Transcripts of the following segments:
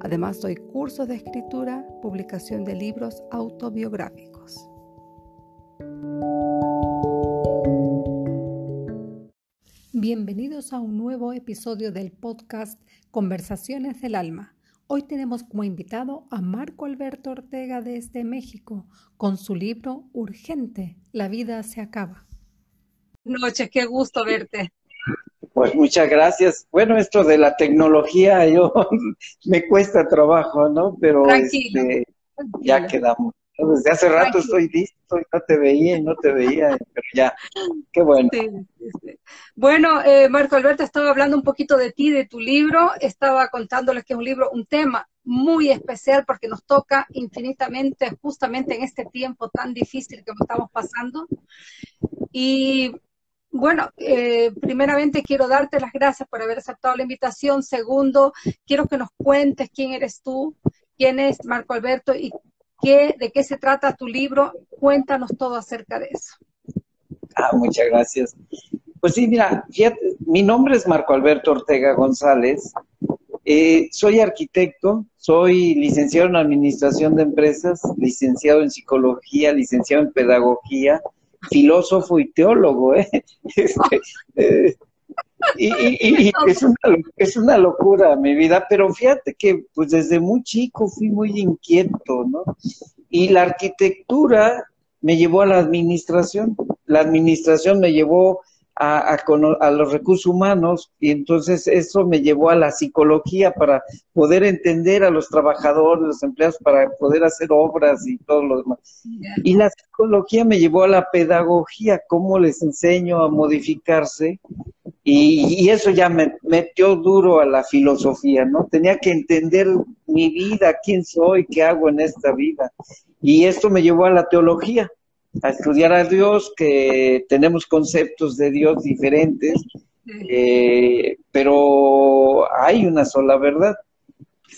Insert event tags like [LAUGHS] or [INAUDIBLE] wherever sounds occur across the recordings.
Además, doy cursos de escritura, publicación de libros autobiográficos. Bienvenidos a un nuevo episodio del podcast Conversaciones del Alma. Hoy tenemos como invitado a Marco Alberto Ortega desde México con su libro Urgente, La vida se acaba. Noches, qué gusto verte. Pues muchas gracias. Bueno, esto de la tecnología [LAUGHS] yo me cuesta trabajo, ¿no? Pero este, ya quedamos. Desde hace rato estoy listo y no te veía y no te veía, pero ya, qué bueno. Bueno, eh, Marco Alberto estaba hablando un poquito de ti, de tu libro, estaba contándoles que es un libro, un tema muy especial porque nos toca infinitamente justamente en este tiempo tan difícil que estamos pasando. Y bueno, eh, primeramente quiero darte las gracias por haber aceptado la invitación. Segundo, quiero que nos cuentes quién eres tú, quién es Marco Alberto y qué, de qué se trata tu libro. Cuéntanos todo acerca de eso. Ah, muchas gracias. Pues sí, mira, mi nombre es Marco Alberto Ortega González. Eh, soy arquitecto, soy licenciado en Administración de Empresas, licenciado en Psicología, licenciado en Pedagogía, filósofo y teólogo, ¿eh? [LAUGHS] Este, eh y, [LAUGHS] es, una, es, una, locura mi vida, pero fíjate que pues desde muy chico fui muy inquieto, ¿no? Y la arquitectura me llevó a la administración, la administración me llevó a, a, los recursos humanos y entonces eso me llevó a la psicología para poder entender a los trabajadores, los empleados, para poder hacer obras y todo lo demás. Y la psicología me llevó a la pedagogía, cómo les enseño a modificarse y, y, eso ya me metió duro a la filosofía, ¿no? Tenía que entender mi vida, quién soy, qué hago en esta vida. Y esto me llevó a la teología a estudiar a Dios, que tenemos conceptos de Dios diferentes, eh, pero hay una sola verdad.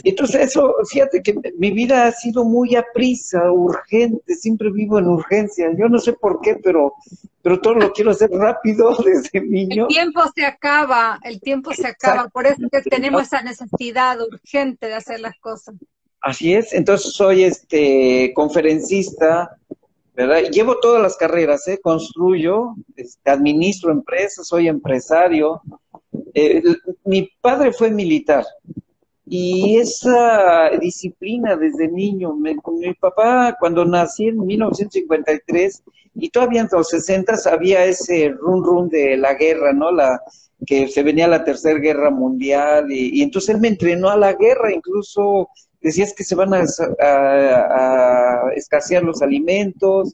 Entonces eso, fíjate que mi vida ha sido muy aprisa, urgente, siempre vivo en urgencia. Yo no sé por qué, pero, pero todo lo quiero hacer rápido [LAUGHS] desde niño. El tiempo se acaba, el tiempo se acaba, por eso que tenemos esa necesidad urgente de hacer las cosas. Así es, entonces soy este conferencista, Llevo todas las carreras, ¿eh? construyo, este, administro empresas, soy empresario. Eh, mi padre fue militar y esa disciplina desde niño, mi papá cuando nací en 1953 y todavía en los 60 había ese run run de la guerra, ¿no? La que se venía la tercera guerra mundial y entonces él me entrenó a la guerra, incluso decías que se van a, escasear los alimentos.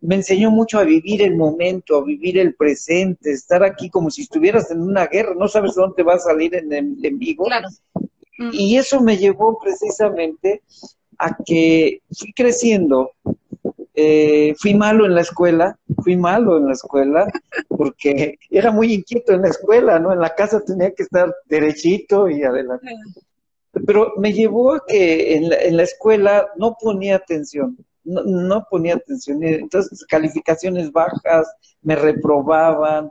Me enseñó mucho a vivir el momento, a vivir el presente, estar aquí como si estuvieras en una guerra, no sabes dónde va a salir en, en, vivo. Claro. Y eso me llevó precisamente a que fui creciendo, eh, fui malo en la escuela, fui malo en la escuela, porque era muy inquieto en la escuela, ¿no? En la casa tenía que estar derechito y adelante pero me llevó a que en la, en la escuela no ponía atención, no, ponía atención. Entonces, calificaciones bajas, me reprobaban.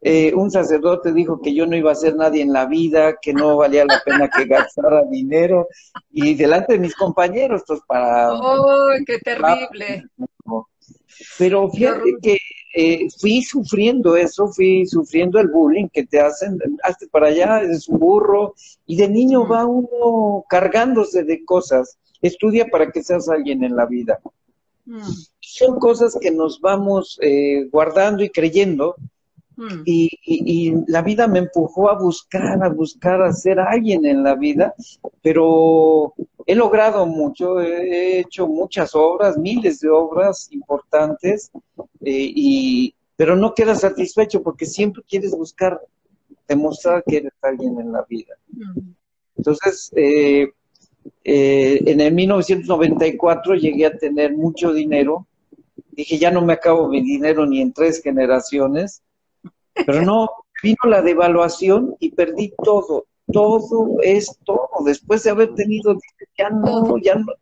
Eh, un sacerdote dijo que yo no iba a ser nadie en la vida, que no valía la pena que gastara dinero, y delante de mis compañeros, pues para... ¡Oh, qué terrible! Pero fíjate que eh, fui sufriendo eso, fui sufriendo el bullying que te hacen, hazte para allá, es un burro, y de niño va uno cargándose de cosas. Estudia para que seas alguien en la vida. Son cosas que nos vamos eh, guardando y creyendo, y, y, la vida me empujó a buscar, a buscar, a ser alguien en la vida, pero he logrado mucho, he hecho muchas obras, miles de obras importantes, eh, y, pero no quedas satisfecho porque siempre quieres buscar demostrar que eres alguien en la vida. Entonces, eh, Eh, en el 1994 llegué a tener mucho dinero. Dije, ya no me acabo mi dinero ni en tres generaciones. Pero no, vino la devaluación y perdí todo. Todo esto, después de haber tenido, ya no, ya no,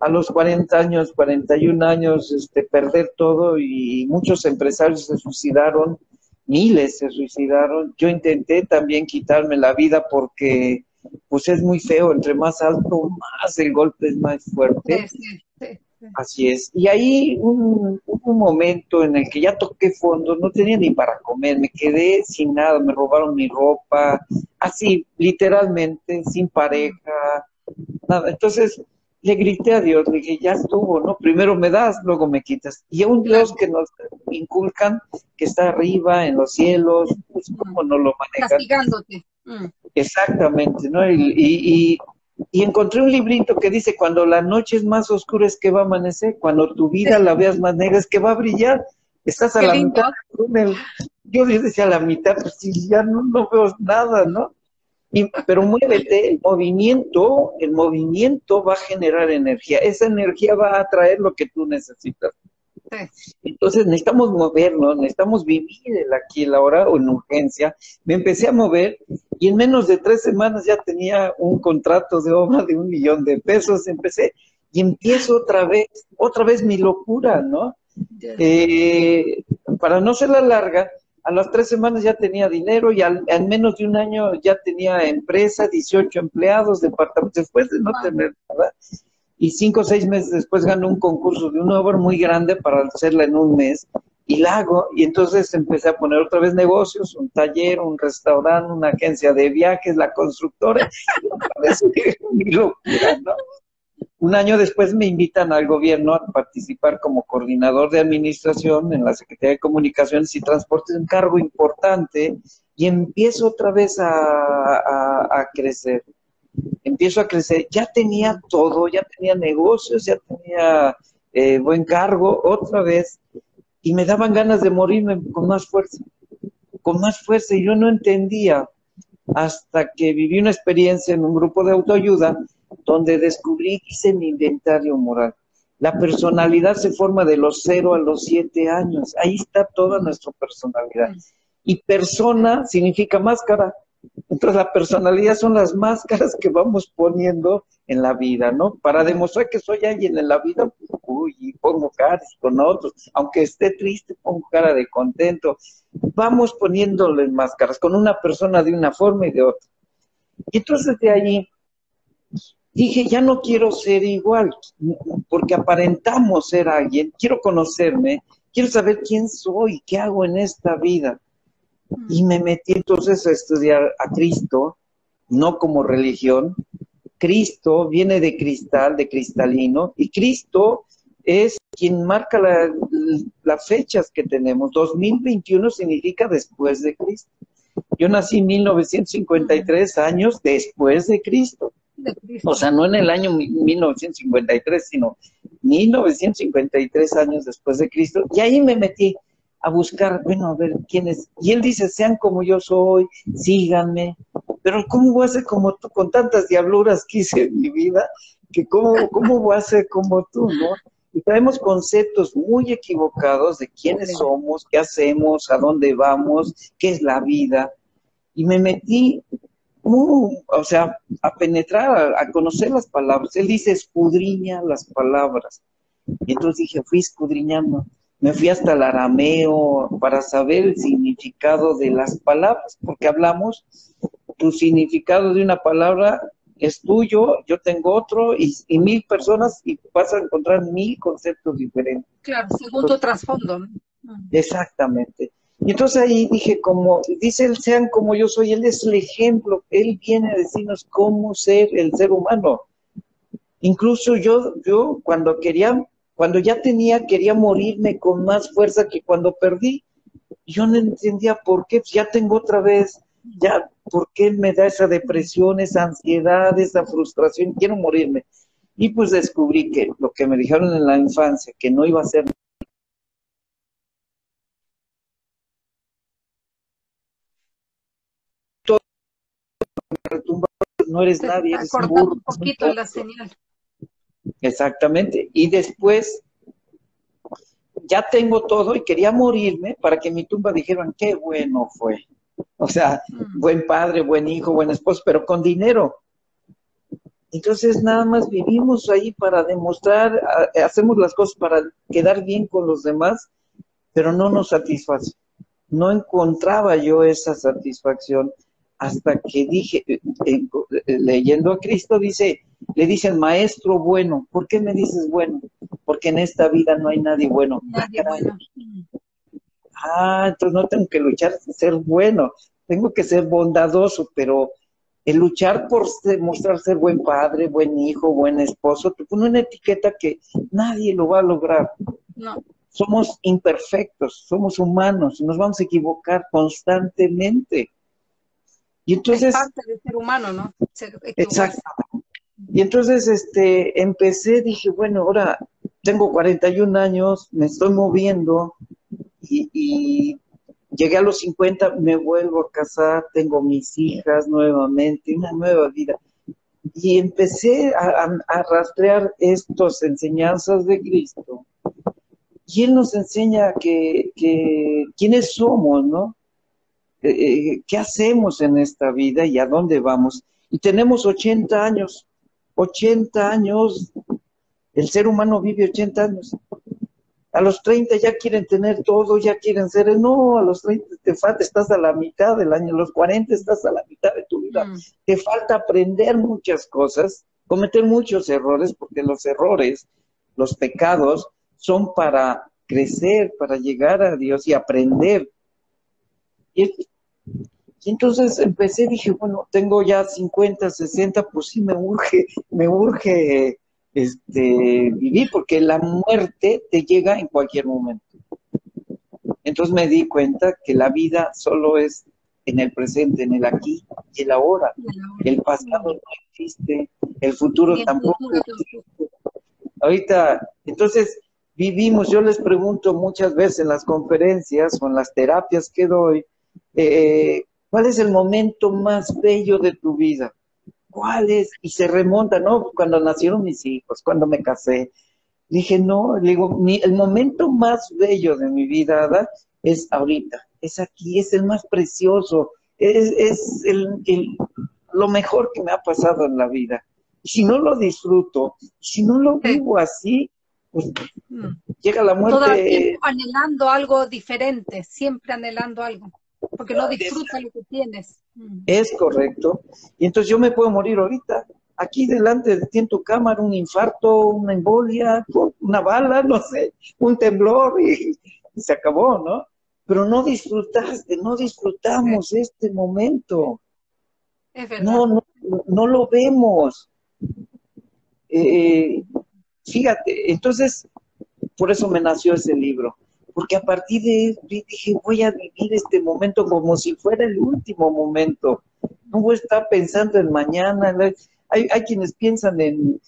a los 40 años, 41 años, este, perder todo y muchos empresarios se suicidaron, miles se suicidaron. Yo intenté también quitarme la vida porque pues es muy feo, entre más alto, más el golpe es más fuerte. Así es. Y ahí un, un momento en el que ya toqué fondo, no tenía ni para comer, me quedé sin nada, me robaron mi ropa, así, literalmente, sin pareja, nada. Entonces, le grité a Dios, le dije, ya estuvo, ¿no? Primero me das, luego me quitas. Y a un Dios que nos inculcan, que está arriba en los cielos, pues cómo no lo manejan. Castigándote. Mm. Exactamente, ¿no? Y, y, y, encontré un librito que dice, cuando la noche es más oscura es que va a amanecer, cuando tu vida la veas más negra es que va a brillar. Estás a la mitad Yo decía a la mitad, pues si ya no, no veo nada, ¿no? pero muévete, el movimiento, el movimiento va a generar energía. Esa energía va a atraer lo que tú necesitas. Entonces necesitamos movernos, necesitamos vivir el aquí, la hora o en urgencia. Me empecé a mover y en menos de tres semanas ya tenía un contrato de obra de un millón de pesos. Empecé y empiezo otra vez, otra vez mi locura, ¿no? Eh, para no ser la larga, a las tres semanas ya tenía dinero y al, en menos de un año ya tenía empresa, 18 empleados, departamentos, después de no tener nada. Y cinco o seis meses después ganó un concurso de una obra muy grande para hacerla en un mes y la hago. Y entonces empecé a poner otra vez negocios, un taller, un restaurante, una agencia de viajes, la constructora. [LAUGHS] mi locura, ¿no? Un año después me invitan al gobierno a participar como coordinador de administración en la Secretaría de Comunicaciones y Transportes, un cargo importante, y empiezo otra vez a, crecer. Empiezo a crecer. Ya tenía todo, ya tenía negocios, ya tenía eh, buen cargo, otra vez, y me daban ganas de morirme con más fuerza, con más fuerza, y yo no entendía hasta que viví una experiencia en un grupo de autoayuda donde descubrí, hice mi inventario moral. La personalidad se forma de los cero a los siete años. Ahí está toda nuestra personalidad. Y persona significa máscara. Entonces la personalidad son las máscaras que vamos poniendo en la vida, ¿no? Para demostrar que soy alguien en la vida, uy, pongo caras con otros. Aunque esté triste, pongo cara de contento. Vamos poniéndole máscaras con una persona de una forma y de otra. Y entonces de allí dije, ya no quiero ser igual, porque aparentamos ser alguien, quiero conocerme, quiero saber quién soy, qué hago en esta vida. Y me metí entonces a estudiar a Cristo, no como religión. Cristo viene de cristal, de cristalino, y Cristo es quien marca las fechas que tenemos. 2021 significa después de Cristo. Yo nací en 1953 años después de Cristo. O sea, no en el año 1953, sino 1953 años después de Cristo. Y ahí me metí a buscar, bueno, a ver quién es. Y él dice, sean como yo soy, síganme. Pero ¿cómo voy a ser como tú con tantas diabluras que hice en mi vida? Que cómo, cómo voy a ser como tú, ¿no? Y traemos conceptos muy equivocados de quiénes somos, qué hacemos, a dónde vamos, qué es la vida. Y me metí o sea, a penetrar, a, conocer las palabras. Él dice, escudriña las palabras. Y entonces dije, fui escudriñando. Me fui hasta el arameo para saber el significado de las palabras, porque hablamos, tu significado de una palabra es tuyo, yo tengo otro, y, mil personas, y vas a encontrar mil conceptos diferentes. Claro, según tu trasfondo. Exactamente. Y entonces ahí dije, como dice él, sean como yo soy, él es el ejemplo, él viene a decirnos cómo ser el ser humano. Incluso yo, yo cuando quería, cuando ya tenía, quería morirme con más fuerza que cuando perdí. Yo no entendía por qué, pues ya tengo otra vez, ya, ¿por qué me da esa depresión, esa ansiedad, esa frustración? Quiero morirme. Y pues descubrí que lo que me dijeron en la infancia, que no iba a ser no eres nadie, eres un burro. un poquito la señal. Exactamente. Y después ya tengo todo y quería morirme para que mi tumba dijeran qué bueno fue. O sea, mm. buen padre, buen hijo, buen esposo, pero con dinero. Entonces nada más vivimos ahí para demostrar, hacemos las cosas para quedar bien con los demás, pero no nos satisface. No encontraba yo esa satisfacción hasta que dije, eh, eh, leyendo a Cristo, dice, le dicen maestro bueno. ¿Por qué me dices bueno? Porque en esta vida no hay nadie bueno. Nadie bueno. Ah, entonces no tengo que luchar por ser bueno, tengo que ser bondadoso, pero el luchar por demostrar ser buen padre, buen hijo, buen esposo, te pone una etiqueta que nadie lo va a lograr. No. Somos imperfectos, somos humanos, nos vamos a equivocar constantemente. Y entonces, es parte del ser humano, ¿no? exacto. Y entonces este, empecé, dije, bueno, ahora tengo 41 años, me estoy moviendo y, llegué a los 50, me vuelvo a casar, tengo mis hijas nuevamente, una nueva vida. Y empecé a, rastrear estas enseñanzas de Cristo. Y Él nos enseña que, que quiénes somos, ¿no? Eh, eh, qué hacemos en esta vida y a dónde vamos. Y tenemos 80 años, 80 años, el ser humano vive 80 años. A los 30 ya quieren tener todo, ya quieren ser, no, a los 30 te falta, estás a la mitad del año, a los 40 estás a la mitad de tu vida. Mm. Te falta aprender muchas cosas, cometer muchos errores, porque los errores, los pecados, son para crecer, para llegar a Dios y aprender. Y, entonces empecé, dije, bueno, tengo ya 50, 60, pues sí me urge, me urge este, vivir, porque la muerte te llega en cualquier momento. Entonces me di cuenta que la vida solo es en el presente, en el aquí y el ahora. El pasado no existe, el futuro tampoco existe. Ahorita, entonces vivimos, yo les pregunto muchas veces en las conferencias o en las terapias que doy, eh, ¿cuál es el momento más bello de tu vida? ¿Cuál es? Y se remonta, ¿no? Cuando nacieron mis hijos, cuando me casé. Dije, no, digo, el momento más bello de mi vida es ahorita, es aquí, es el más precioso, es, lo mejor que me ha pasado en la vida. si no lo disfruto, si no lo vivo así, pues, mm. llega la muerte. Todo el tiempo anhelando algo diferente, siempre anhelando algo porque no disfruta lo que tienes. Mm. Es correcto. Y entonces yo me puedo morir ahorita, aquí delante de ti en tu cámara, un infarto, una embolia, una bala, no sé, un temblor y, se acabó, ¿no? Pero no disfrutaste, no disfrutamos este momento. Es verdad. No, no, no lo vemos. Eh, fíjate, entonces, por eso me nació ese libro porque a partir de eso dije, voy a vivir este momento como si fuera el último momento. No voy a estar pensando en mañana. Hay, hay quienes piensan en,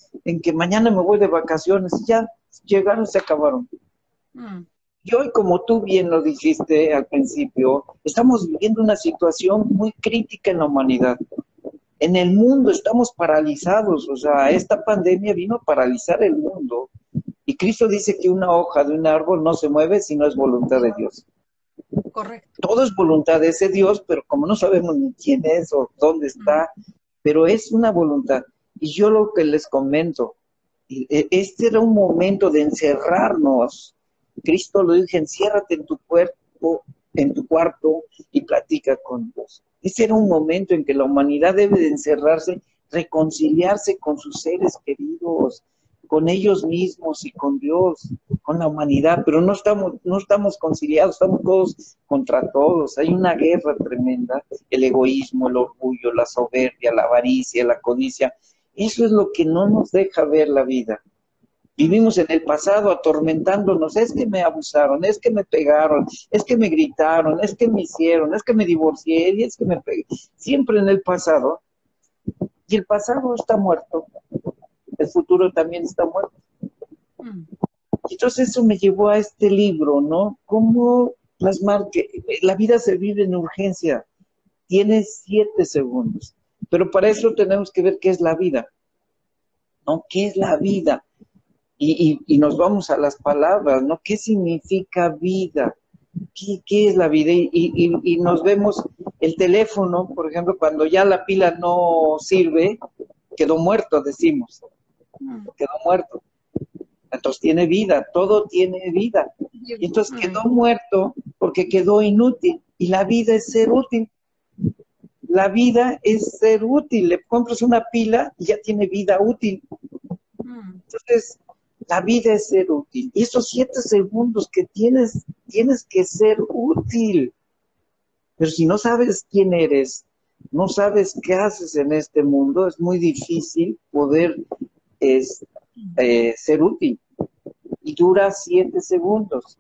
que mañana me voy de vacaciones. Ya llegaron, se acabaron. Mm. Y hoy, como tú bien lo dijiste al principio, estamos viviendo una situación muy crítica en la humanidad. En el mundo estamos paralizados, o sea, esta pandemia vino a paralizar el mundo y Cristo dice que una hoja de un árbol no se mueve si no es voluntad de Dios. Correcto. Todo es voluntad de ese Dios, pero como no sabemos ni quién es o dónde está, pero es una voluntad. Y yo lo que les comento, e, este era un momento de encerrarnos. Cristo lo dijo, enciérrate en tu cuerpo, en tu cuarto y platica con Dios. Este era un momento en que la humanidad debe de encerrarse, reconciliarse con sus seres queridos, con ellos mismos y con Dios, con la humanidad, pero no estamos, no estamos conciliados, estamos todos contra todos. Hay una guerra tremenda, el egoísmo, el orgullo, la soberbia, la avaricia, la codicia. Eso es lo que no nos deja ver la vida. Vivimos en el pasado atormentándonos, es que me abusaron, es que me pegaron, es que me gritaron, es que me hicieron, es que me divorcié, y es que me pegué. Siempre en el pasado. Y el pasado está muerto el futuro también está muerto. Mm. Entonces eso me llevó a este libro, ¿no? Cómo plasmar que la vida se vive en urgencia. Tienes siete segundos. Pero para eso tenemos que ver qué es la vida. ¿No? ¿Qué es la vida? Y, y, nos vamos a las palabras, ¿no? ¿Qué significa vida? ¿Qué, qué es la vida? Y, y, nos vemos el teléfono, por ejemplo, cuando ya la pila no sirve, quedó muerto, decimos. Quedó muerto. Entonces tiene vida, todo tiene vida. Y entonces quedó muerto porque quedó inútil. Y la vida es ser útil. La vida es ser útil. Le compras una pila y ya tiene vida útil. Entonces, la vida es ser útil. Y esos siete segundos que tienes, tienes que ser útil. Pero si no sabes quién eres, no sabes qué haces en este mundo, es muy difícil poder es, eh, ser útil y dura siete segundos.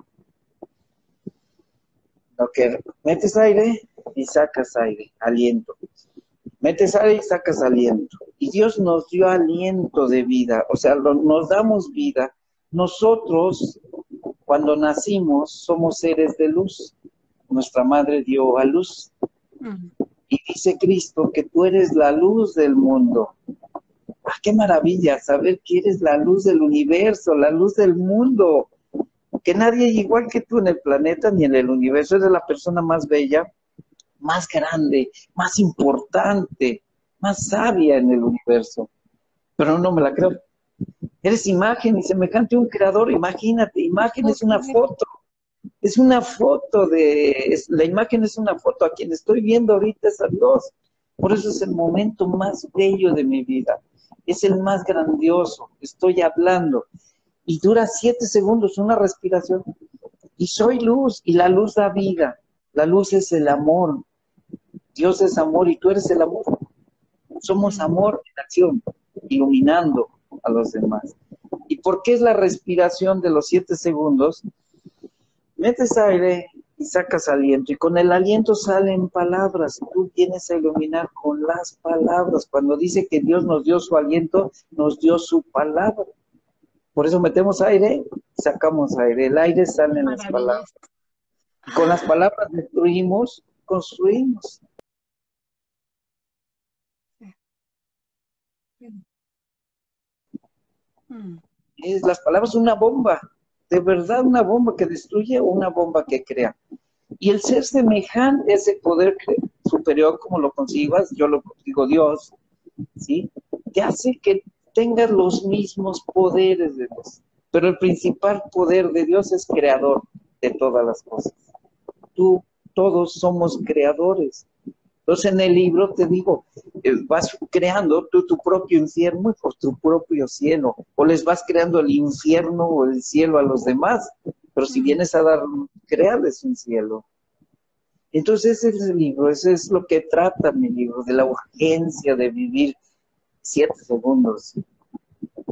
Lo que metes aire y sacas aire, aliento. Metes aire y sacas aliento. Y Dios nos dio aliento de vida, o sea, nos damos vida. Nosotros, cuando nacimos, somos seres de luz. Nuestra madre dio a luz. Y dice Cristo que tú eres la luz del mundo. ¡Ah, qué maravilla saber que eres la luz del universo, la luz del mundo! Que nadie es igual que tú en el planeta ni en el universo. Eres la persona más bella, más grande, más importante, más sabia en el universo. Pero no me la creo. Eres imagen y semejante a un creador. Imagínate, imagen es una foto. Es una foto de, la imagen es una foto. A quien estoy viendo ahorita es a Dios. Por eso es el momento más bello de mi vida es el más grandioso. Estoy hablando. Y dura siete segundos, una respiración. Y soy luz, y la luz da vida. La luz es el amor. Dios es amor y tú eres el amor. Somos amor en acción, iluminando a los demás. ¿Y por qué es la respiración de los siete segundos? Metes aire y sacas aliento. Y con el aliento salen palabras. Tú tienes que iluminar con las palabras. Cuando dice que Dios nos dio su aliento, nos dio su palabra. Por eso metemos aire sacamos aire. El aire sale en las palabras. Con las palabras destruimos, construimos. Es las palabras una bomba de verdad una bomba que destruye o una bomba que crea. Y el ser semejante, ese poder superior, como lo consigas, yo lo digo Dios, ¿sí? Te hace que tengas los mismos poderes de Dios. Pero el principal poder de Dios es creador de todas las cosas. Tú, todos somos creadores. Entonces en el libro te digo, eh, vas creando tú tu propio infierno o tu propio cielo, o les vas creando el infierno o el cielo a los demás, pero si vienes a dar, crearles un cielo. Entonces ese es el libro, ese es lo que trata mi libro, de la urgencia de vivir siete segundos,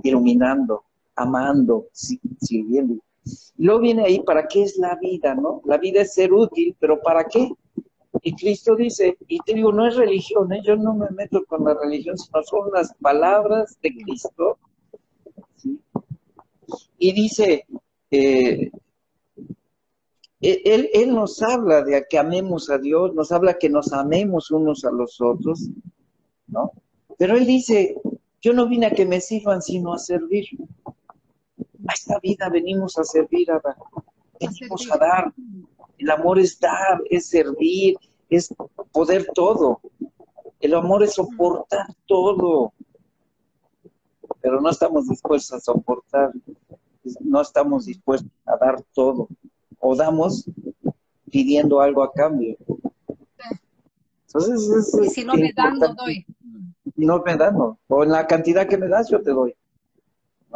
iluminando, amando, sirviendo. Y luego viene ahí, ¿para qué es la vida, no? La vida es ser útil, pero ¿para qué? Y Cristo dice, y te digo, no es religión, ¿eh? yo no me meto con la religión, sino son las palabras de Cristo. Y dice, eh, él, él, nos habla de que amemos a Dios, nos habla que nos amemos unos a los otros, ¿no? Pero Él dice, yo no vine a que me sirvan, sino a servir. A esta vida venimos a servir, a, venimos a dar. El amor es dar, es servir, es poder todo. El amor es soportar todo. Pero no estamos dispuestos a soportar, no estamos dispuestos a dar todo. O damos pidiendo algo a cambio. Entonces, y si no me dan, no doy. No me dan, no. O en la cantidad que me das, yo te doy.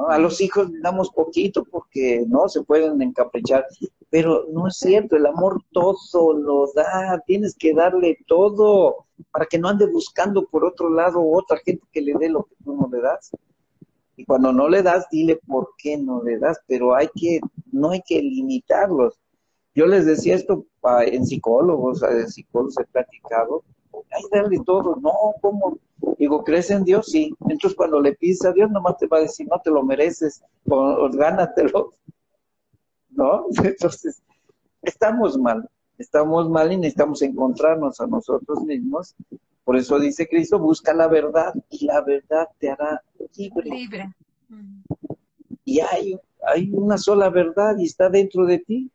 A los hijos le damos poquito porque no se pueden encaprichar, pero no es cierto, el amor todo lo da, tienes que darle todo para que no ande buscando por otro lado otra gente que le dé lo que tú no le das. Y cuando no le das, dile por qué no le das, pero hay que, no hay que limitarlos. Yo les decía esto en psicólogos, en psicólogos he platicado, hay darle todo, no, ¿cómo? Digo, ¿crees en Dios? Sí. Entonces cuando le pides a Dios, nomás te va a decir, no te lo mereces, gánatelo. ¿No? [LAUGHS] Entonces, estamos mal. estamos mal y necesitamos encontrarnos a nosotros mismos. Por eso dice Cristo, busca la verdad y la verdad te hará libre. Libre. Y hay, hay una sola verdad y está dentro de ti.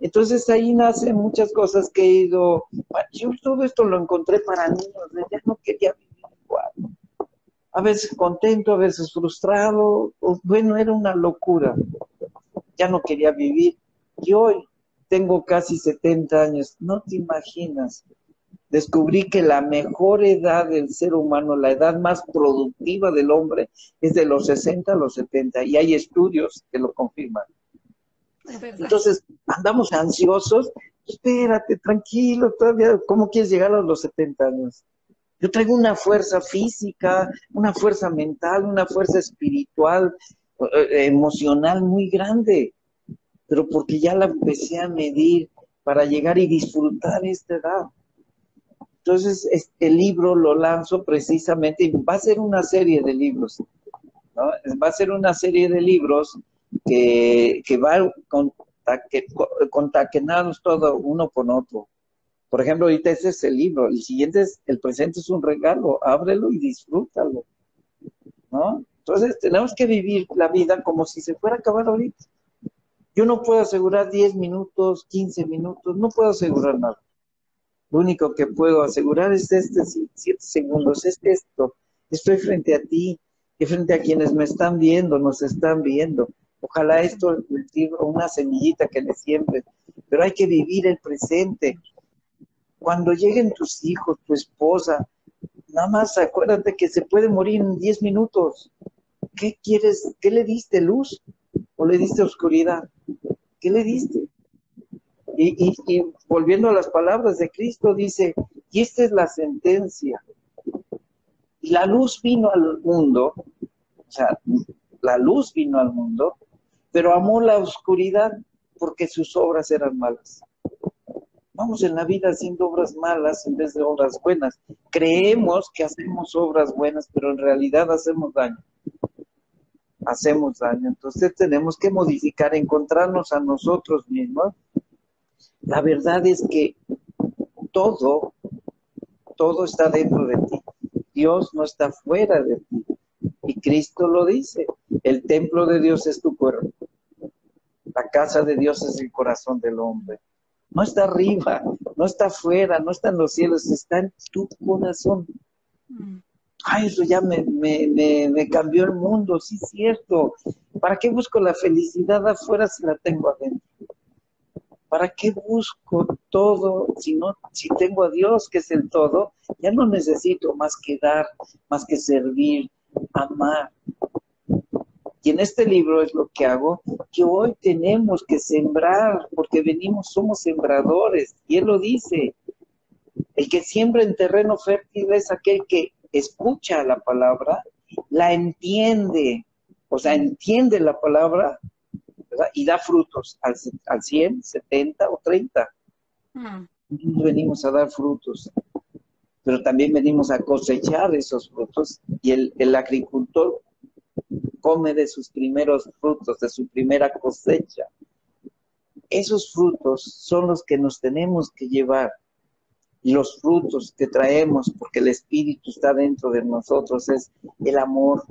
Entonces ahí nacen muchas cosas que he ido, yo todo esto lo encontré para niños, ya no quería vivir igual. A veces contento, a veces frustrado, bueno, era una locura. Ya no quería vivir. Y hoy tengo casi 70 años, no te imaginas. Descubrí que la mejor edad del ser humano, la edad más productiva del hombre, es de los 60 a los 70, y hay estudios que lo confirman. Entonces, andamos ansiosos, espérate, tranquilo, todavía, ¿cómo quieres llegar a los 70 años? Yo traigo una fuerza física, una fuerza mental, una fuerza espiritual, emocional muy grande pero porque ya la empecé a medir para llegar y disfrutar esta edad. Entonces, este libro lo lanzo precisamente, y va a ser una serie de libros, ¿no? Va a ser una serie de libros que, que va contaquenados todo uno con otro. Por ejemplo, ahorita ese es el libro, el siguiente es, el presente es un regalo, ábrelo y disfrútalo, ¿no? Entonces, tenemos que vivir la vida como si se fuera a acabar ahorita. Yo no puedo asegurar 10 minutos, 15 minutos, no puedo asegurar nada. Lo único que puedo asegurar es este 7 segundos, es esto. Estoy frente a ti y frente a quienes me están viendo, nos están viendo. Ojalá esto sirva una semillita que les siempre. Pero hay que vivir el presente. Cuando lleguen tus hijos, tu esposa, nada más acuérdate que se puede morir en 10 minutos. ¿Qué quieres? ¿Qué le diste luz? ¿O le diste oscuridad? ¿Qué le diste? Y, volviendo a las palabras de Cristo, dice, y esta es la sentencia. Y la luz vino al mundo, o sea, la luz vino al mundo, pero amó la oscuridad porque sus obras eran malas. Vamos en la vida haciendo obras malas en vez de obras buenas. Creemos que hacemos obras buenas, pero en realidad hacemos daño hacemos daño. Entonces tenemos que modificar, encontrarnos a nosotros mismos. La verdad es que todo, todo está dentro de ti. Dios no está fuera de ti. Y Cristo lo dice. El templo de Dios es tu cuerpo. La casa de Dios es el corazón del hombre. No está arriba, no está afuera, no está en los cielos, está en tu corazón. Mm ay, eso ya me, me, cambió el mundo, sí cierto. ¿Para qué busco la felicidad afuera si la tengo adentro? ¿Para qué busco todo si no, si tengo a Dios que es el todo? Ya no necesito más que dar, más que servir, amar. Y en este libro es lo que hago, que hoy tenemos que sembrar, porque venimos, somos sembradores, y él lo dice. El que siembra en terreno fértil es aquel que escucha la palabra, la entiende, o sea, entiende la palabra y da frutos al, al 100, 70 o 30. Mm. Venimos a dar frutos, pero también venimos a cosechar esos frutos y el, el agricultor come de sus primeros frutos, de su primera cosecha. Esos frutos son los que nos tenemos que llevar los frutos que traemos, porque el Espíritu está dentro de nosotros, es el amor,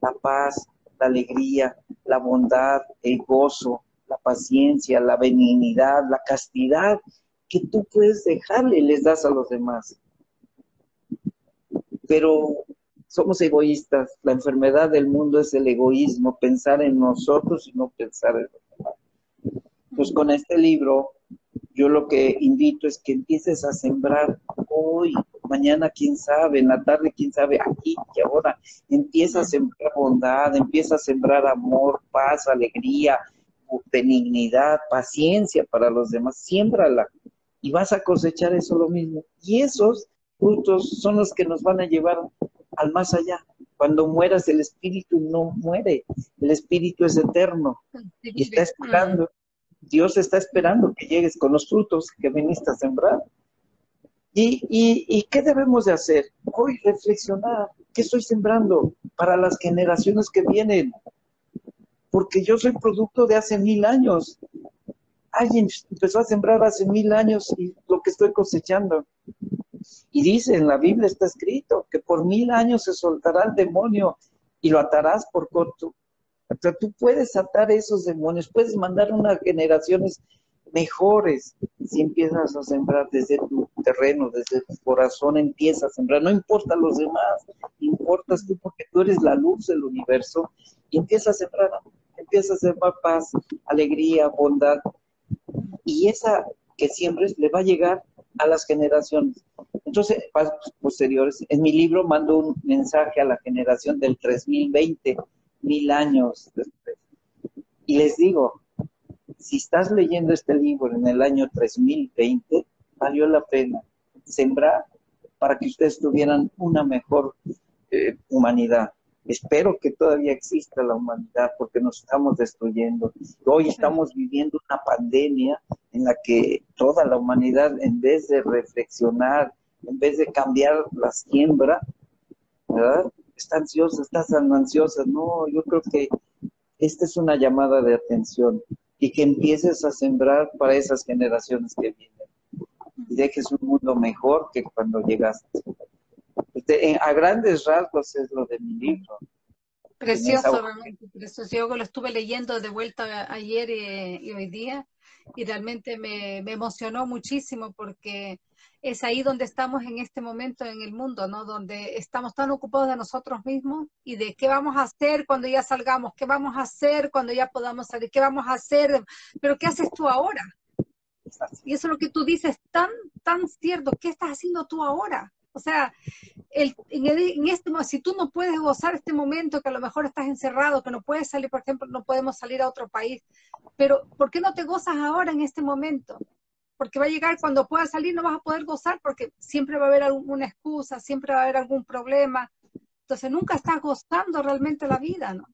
la paz, la alegría, la bondad, el gozo, la paciencia, la benignidad, la castidad, que tú puedes dejarle y les das a los demás. Pero somos egoístas, la enfermedad del mundo es el egoísmo, pensar en nosotros y no pensar en los demás. Pues con este libro yo lo que invito es que empieces a sembrar hoy, mañana quién sabe, en la tarde quién sabe, aquí y ahora. Empieza a sembrar bondad, empieza a sembrar amor, paz, alegría, benignidad, paciencia para los demás. Siémbrala y vas a cosechar eso lo mismo. Y esos frutos son los que nos van a llevar al más allá. Cuando mueras, el espíritu no muere, el espíritu es eterno y está esperando Dios está esperando que llegues con los frutos que viniste a sembrar. ¿Y, y, qué debemos de hacer? Hoy reflexionar, ¿qué estoy sembrando para las generaciones que vienen? Porque yo soy producto de hace mil años. alguien empezó a sembrar hace mil años y lo que estoy cosechando. Y dice, en la Biblia está escrito que por mil años se soltará el demonio y lo atarás por. O sea, tú puedes atar esos demonios, puedes mandar unas generaciones mejores si empiezas a sembrar desde tu terreno, desde tu corazón, empiezas a sembrar. No importa los demás, importas tú porque tú eres la luz del universo y empiezas a sembrar, empiezas a sembrar paz, alegría, bondad. Y esa que siembres le va a llegar a las generaciones. Entonces, pasos posteriores, en mi libro mando un mensaje a la generación del 3020, mil años después. Y les digo, si estás leyendo este libro en el año 3020, valió la pena sembrar para que ustedes tuvieran una mejor eh, humanidad. Espero que todavía exista la humanidad porque nos estamos destruyendo. Hoy estamos viviendo una pandemia en la que toda la humanidad, en vez de reflexionar, en vez de cambiar la siembra, ¿verdad? Está ansiosa, está tan ansiosa. No, yo creo que esta es una llamada de atención y que empieces a sembrar para esas generaciones que vienen. Y dejes un mundo mejor que cuando llegaste. Este, a grandes rasgos es lo de mi libro. Precioso, realmente, precioso. Yo lo estuve leyendo de vuelta ayer y, hoy día y realmente me, me, emocionó muchísimo porque es ahí donde estamos en este momento en el mundo, ¿no? Donde estamos tan ocupados de nosotros mismos y de qué vamos a hacer cuando ya salgamos, qué vamos a hacer cuando ya podamos salir, qué vamos a hacer, pero ¿qué haces tú ahora? Y eso es lo que tú dices, tan, tan cierto, ¿qué estás haciendo tú ahora? O sea, el, en, este si tú no puedes gozar este momento, que a lo mejor estás encerrado, que no puedes salir, por ejemplo, no podemos salir a otro país, pero ¿por qué no te gozas ahora en este momento? Porque va a llegar cuando puedas salir, no vas a poder gozar porque siempre va a haber alguna excusa, siempre va a haber algún problema. Entonces nunca estás gozando realmente la vida, ¿no?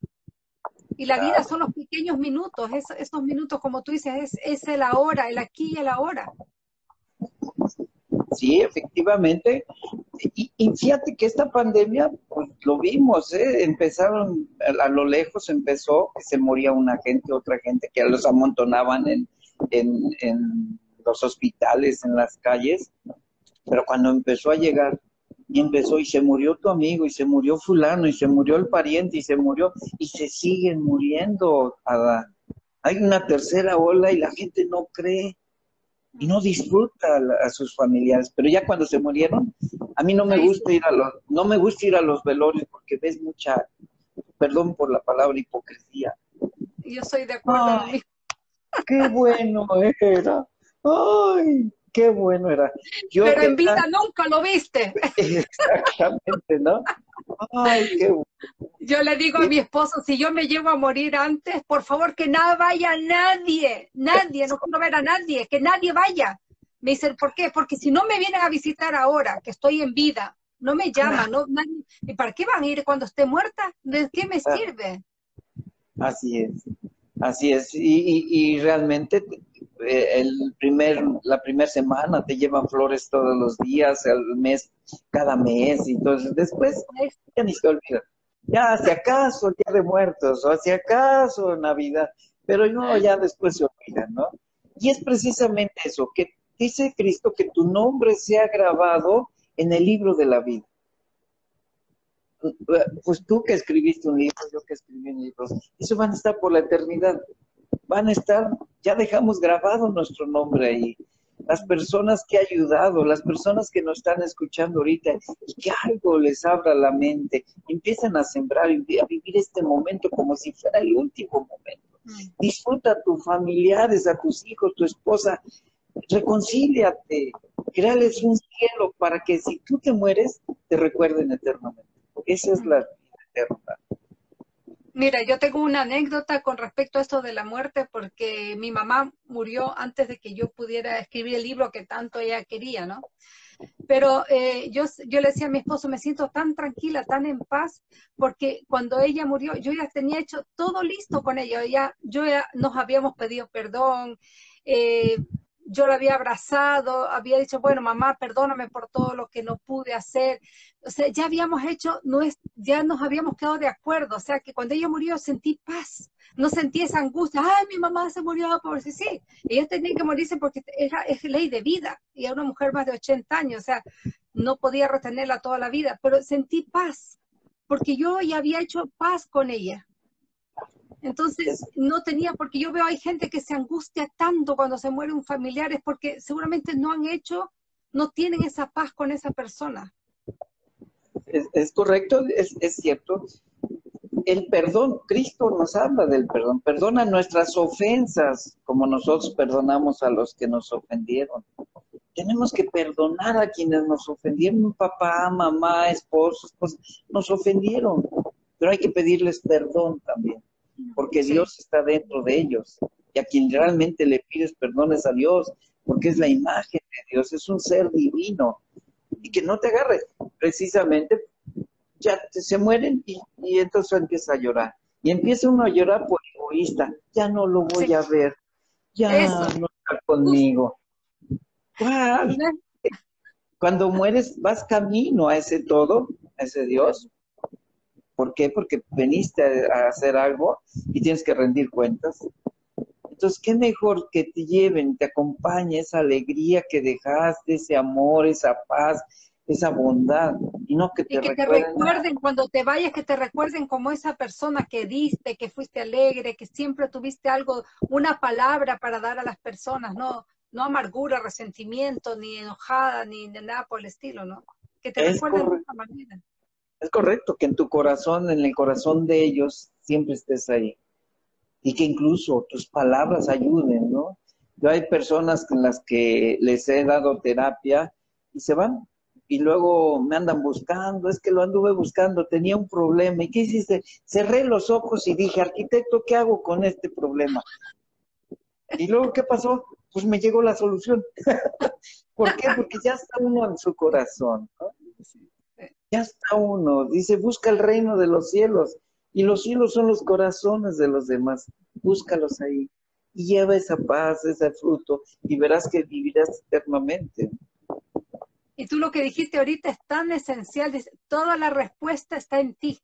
Y la vida son los pequeños minutos, esos minutos, como tú dices, es, es el ahora, el aquí y el ahora. Sí, efectivamente. Y, fíjate que esta pandemia, pues lo vimos, ¿eh? empezaron, a lo lejos empezó que se moría una gente, otra gente, que los amontonaban en, en, los hospitales, en las calles. Pero cuando empezó a llegar, y empezó, y se murió tu amigo, y se murió fulano, y se murió el pariente, y se murió, y se siguen muriendo. Hay una tercera ola y la gente no cree y no disfruta a, sus familiares. Pero ya cuando se murieron, a mí no me gusta ir a los, no me gusta ir a los velorios porque ves mucha, perdón por la palabra, hipocresía. Yo soy de acuerdo. qué bueno era. Ay, qué bueno era. Pero en vida nunca lo viste. [LAUGHS] Exactamente, ¿no? Ay, qué bueno. Yo le digo a mi esposo, si yo me llevo a morir antes, por favor que no vaya nadie, nadie, no quiero ver a nadie, que nadie vaya. Me dicen, ¿por qué? Porque si no me vienen a visitar ahora, que estoy en vida, no me llaman, no, ¿y para qué van a ir cuando esté muerta? ¿De qué me sirve? Así es, así es. Y, y, realmente eh, el primer, la primera semana te llevan flores todos los días, el mes, cada mes, y entonces después ya ni se olvida ya si acaso el Día de Muertos, o si acaso Navidad, pero no, ya después se olvidan, ¿no? Y es precisamente eso, que dice Cristo que tu nombre sea grabado en el libro de la vida. Pues tú que escribiste un libro, yo que escribí un libro, eso van a estar por la eternidad. Van a estar, ya dejamos grabado nuestro nombre ahí las personas que ha ayudado, las personas que nos están escuchando ahorita, y que algo les abra la mente, empiezan a sembrar y a vivir este momento como si fuera el último momento. Mm. Disfruta a tus familiares, a tus hijos, tu esposa, reconcíliate, créales un cielo para que si tú te mueres, te recuerden eternamente. Esa es la vida eterna. Mira, yo tengo una anécdota con respecto a esto de la muerte, porque mi mamá murió antes de que yo pudiera escribir el libro que tanto ella quería, ¿no? Pero eh, yo, yo le decía a mi esposo, me siento tan tranquila, tan en paz, porque cuando ella murió, yo ya tenía hecho todo listo con ella, ya, yo ya nos habíamos pedido perdón, eh, yo la había abrazado, había dicho, bueno, mamá, perdóname por todo lo que no pude hacer. O sea, ya habíamos hecho, no es, ya nos habíamos quedado de acuerdo. O sea, que cuando ella murió sentí paz. No sentí esa angustia, ay, mi mamá se murió por si sí. Ella tenía que morirse porque era, es ley de vida. Y era una mujer más de 80 años, o sea, no podía retenerla toda la vida. Pero sentí paz, porque yo ya había hecho paz con ella. Entonces, no tenía, porque yo veo hay gente que se angustia tanto cuando se muere un familiar, es porque seguramente no han hecho, no tienen esa paz con esa persona. Es, correcto, es, cierto. El perdón, Cristo nos habla del perdón, perdona nuestras ofensas como nosotros perdonamos a los que nos ofendieron. Tenemos que perdonar a quienes nos ofendieron, papá, mamá, esposo, nos ofendieron, pero hay que pedirles perdón también porque Dios está dentro de ellos. Y a quien realmente le pides perdón es a Dios, porque es la imagen de Dios, es un ser divino. Y que no te agarre, precisamente, ya se mueren y, entonces empieza a llorar. Y empieza uno a llorar por egoísta, ya no lo voy a ver, ya no está conmigo. Cuando mueres, vas camino a ese todo, a ese Dios, ¿Por qué? Porque veniste a hacer algo y tienes que rendir cuentas. Entonces, ¿qué mejor que te lleven, te acompañe esa alegría que dejaste, ese amor, esa paz, esa bondad, y no que te, que te recuerden cuando te vayas, que te recuerden como esa persona que diste, que fuiste alegre, que siempre tuviste algo, una palabra para dar a las personas, no, no amargura, resentimiento, ni enojada, ni nada por el estilo, ¿no? Que te recuerden de esa manera. Es correcto que en tu corazón, en el corazón de ellos, siempre estés ahí. Y que incluso tus palabras ayuden, ¿no? Yo hay personas en las que les he dado terapia y se van. Y luego me andan buscando, es que lo anduve buscando, tenía un problema. ¿Y qué hiciste? Cerré los ojos y dije, arquitecto, ¿qué hago con este problema? Y luego, ¿qué pasó? Pues me llegó la solución. [LAUGHS] ¿Por qué? Porque ya está uno en su corazón. ¿no? Ya está uno. Dice, busca el reino de los cielos. Y los cielos son los corazones de los demás. Búscalos ahí. Y lleva esa paz, ese fruto, y verás que vivirás eternamente. Y tú lo que dijiste ahorita es tan esencial. toda la respuesta está en ti.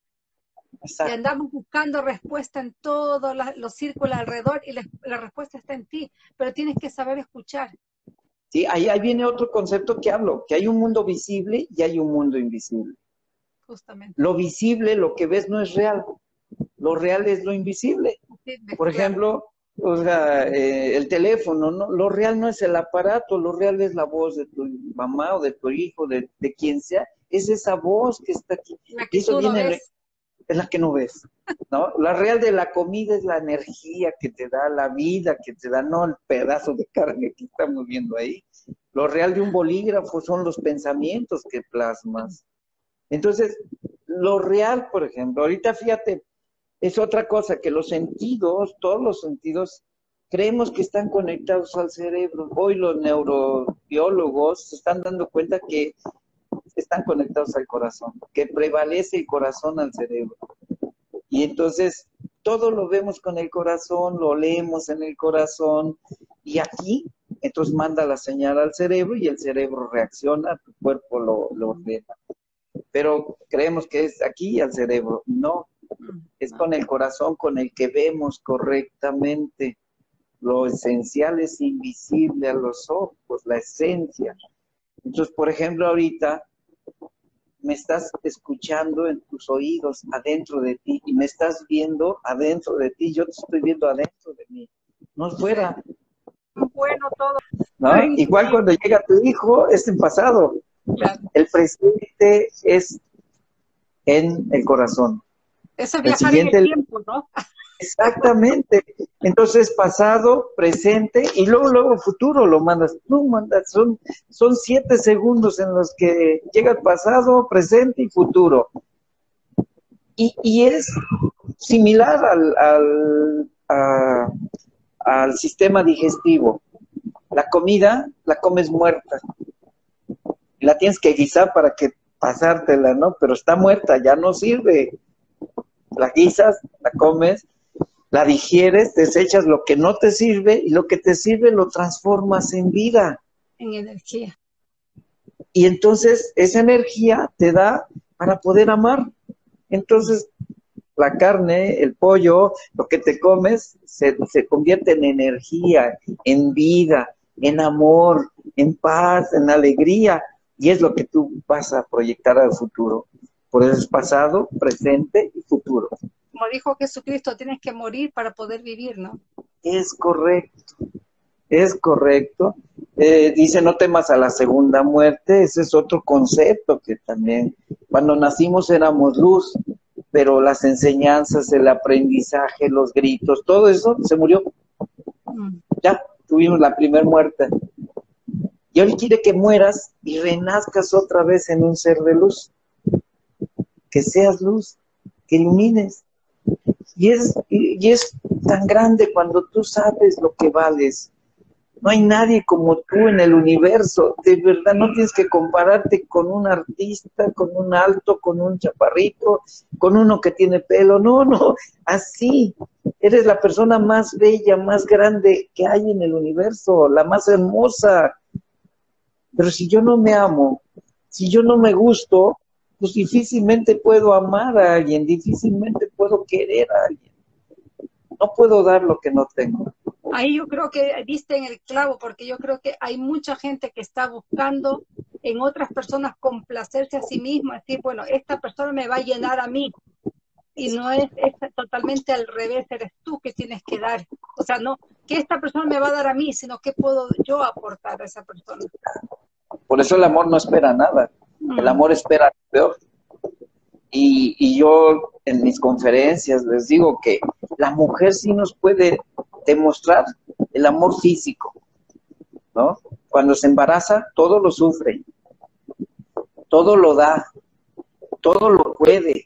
Y andamos buscando respuesta en todos los círculos alrededor y la, la, respuesta está en ti, pero tienes que saber escuchar. Sí, ahí, ahí viene otro concepto que hablo, que hay un mundo visible y hay un mundo invisible. Justamente. Lo visible, lo que ves no es real. Lo real es lo invisible. Por ejemplo, o sea, eh, el teléfono, ¿no? Lo real no es el aparato, lo real es la voz de tu mamá o de tu hijo, de, quien sea. Es esa voz que está aquí. La que Eso viene es la que no ves, ¿no? La real de la comida es la energía que te da, la vida que te da, no el pedazo de carne que estamos viendo ahí. Lo real de un bolígrafo son los pensamientos que plasmas. Entonces, lo real, por ejemplo, ahorita fíjate, es otra cosa, que los sentidos, todos los sentidos, creemos que están conectados al cerebro. Hoy los neurobiólogos se están dando cuenta que están conectados al corazón, que prevalece el corazón al cerebro. Y entonces todo lo vemos con el corazón, lo leemos en el corazón y aquí entonces manda la señal al cerebro y el cerebro reacciona, tu cuerpo lo, lo ordena. Pero creemos que es aquí al cerebro. No, es con el corazón con el que vemos correctamente. Lo esencial es invisible a los ojos, la esencia. Entonces, por ejemplo, ahorita me estás escuchando en tus oídos adentro de ti y me estás viendo adentro de ti, yo te estoy viendo adentro de mí, no fuera. Bueno, todo. Igual cuando llega tu hijo, es en pasado. El presente es en el corazón. Eso viajar el en el tiempo, ¿no? Exactamente. Entonces, pasado, presente y luego, luego futuro lo mandas. Tú mandas, son, son siete segundos en los que llega el pasado, presente y futuro. Y, y es similar al, al, al sistema digestivo. La comida la comes muerta. La tienes que guisar para que pasártela, ¿no? Pero está muerta, ya no sirve. La guisas, la comes la digieres, desechas lo que no te sirve y lo que te sirve lo transformas en vida. En energía. Y entonces esa energía te da para poder amar. Entonces la carne, el pollo, lo que te comes, se, se convierte en energía, en vida, en amor, en paz, en alegría. Y es lo que tú vas a proyectar al futuro. Por eso es pasado, presente y futuro como dijo Jesucristo, tienes que morir para poder vivir, ¿no? Es correcto, es correcto. Eh, dice, no temas a la segunda muerte, ese es otro concepto que también, cuando nacimos éramos luz, pero las enseñanzas, el aprendizaje, los gritos, todo eso se murió. Mm. Ya, tuvimos la primera muerte. Y Él quiere que mueras y renazcas otra vez en un ser de luz. Que seas luz, que ilumines. Y es, y es tan grande cuando tú sabes lo que vales. No hay nadie como tú en el universo. De verdad, no tienes que compararte con un artista, con un alto, con un chaparrito, con uno que tiene pelo. No, no, así. Eres la persona más bella, más grande que hay en el universo, la más hermosa. Pero si yo no me amo, si yo no me gusto, pues difícilmente puedo amar a alguien, difícilmente puedo querer a alguien. No puedo dar lo que no tengo. Ahí yo creo que diste en el clavo, porque yo creo que hay mucha gente que está buscando en otras personas complacerse a sí mismo, decir, bueno, esta persona me va a llenar a mí. Y no es, es totalmente al revés, eres tú que tienes que dar. O sea, no que esta persona me va a dar a mí, sino que puedo yo aportar a esa persona. Por eso el amor no espera nada. El amor espera peor. Y, y, yo en mis conferencias les digo que la mujer sí nos puede demostrar el amor físico, ¿no? Cuando se embaraza, todo lo sufre, todo lo da, todo lo puede,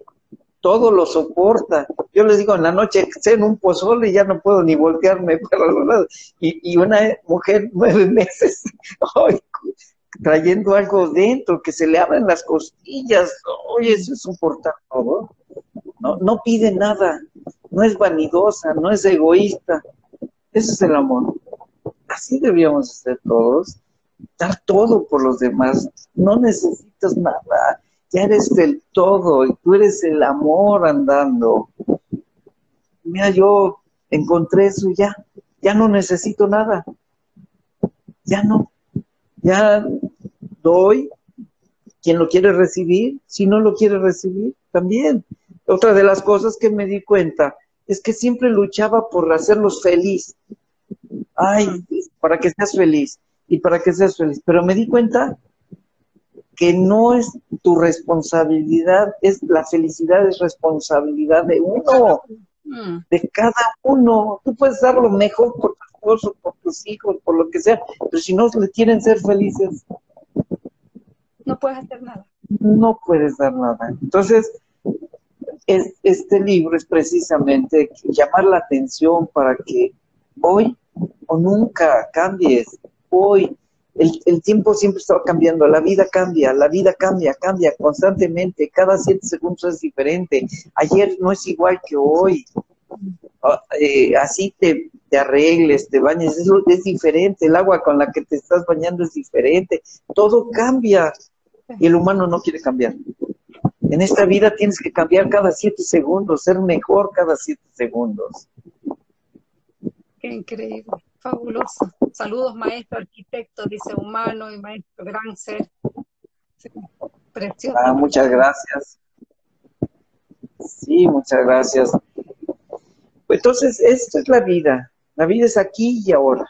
todo lo soporta. Yo les digo, en la noche en un pozole y ya no puedo ni voltearme [LAUGHS] para los lados. Y, y una mujer nueve meses, [LAUGHS] ay, trayendo algo dentro, que se le abren las costillas. Oye, eso es un todo. No, no pide nada, no es vanidosa, no es egoísta. Ese es el amor. Así debíamos ser todos, dar todo por los demás. No necesitas nada, ya eres del todo y tú eres el amor andando. Mira, yo encontré eso ya, ya no necesito nada. Ya no, ya doy, quien lo quiere recibir, si no lo quiere recibir, también. Otra de las cosas que me di cuenta es que siempre luchaba por hacerlos feliz. Ay, para que seas feliz y para que seas feliz. Pero me di cuenta que no es tu responsabilidad, es la felicidad es responsabilidad de uno, mm. de cada uno. Tú puedes dar lo mejor por tu esposo, por tus hijos, por lo que sea, pero si no le quieren ser felices, no puedes hacer nada. No puedes dar nada. Entonces, este libro es precisamente llamar la atención para que hoy o nunca cambies. Hoy el, tiempo siempre está cambiando, la vida cambia, la vida cambia, cambia constantemente, cada siete segundos es diferente. Ayer no es igual que hoy. Ah, eh, así te, te, arregles, te bañes, es, es diferente, el agua con la que te estás bañando es diferente, todo cambia y el humano no quiere cambiar. En esta vida tienes que cambiar cada siete segundos, ser mejor cada siete segundos. Qué increíble, fabuloso. Saludos, maestro, arquitecto, dice humano y maestro, gran ser. Precioso. Ah, muchas gracias. Sí, muchas gracias. Entonces, esto es la vida. La vida es aquí y ahora.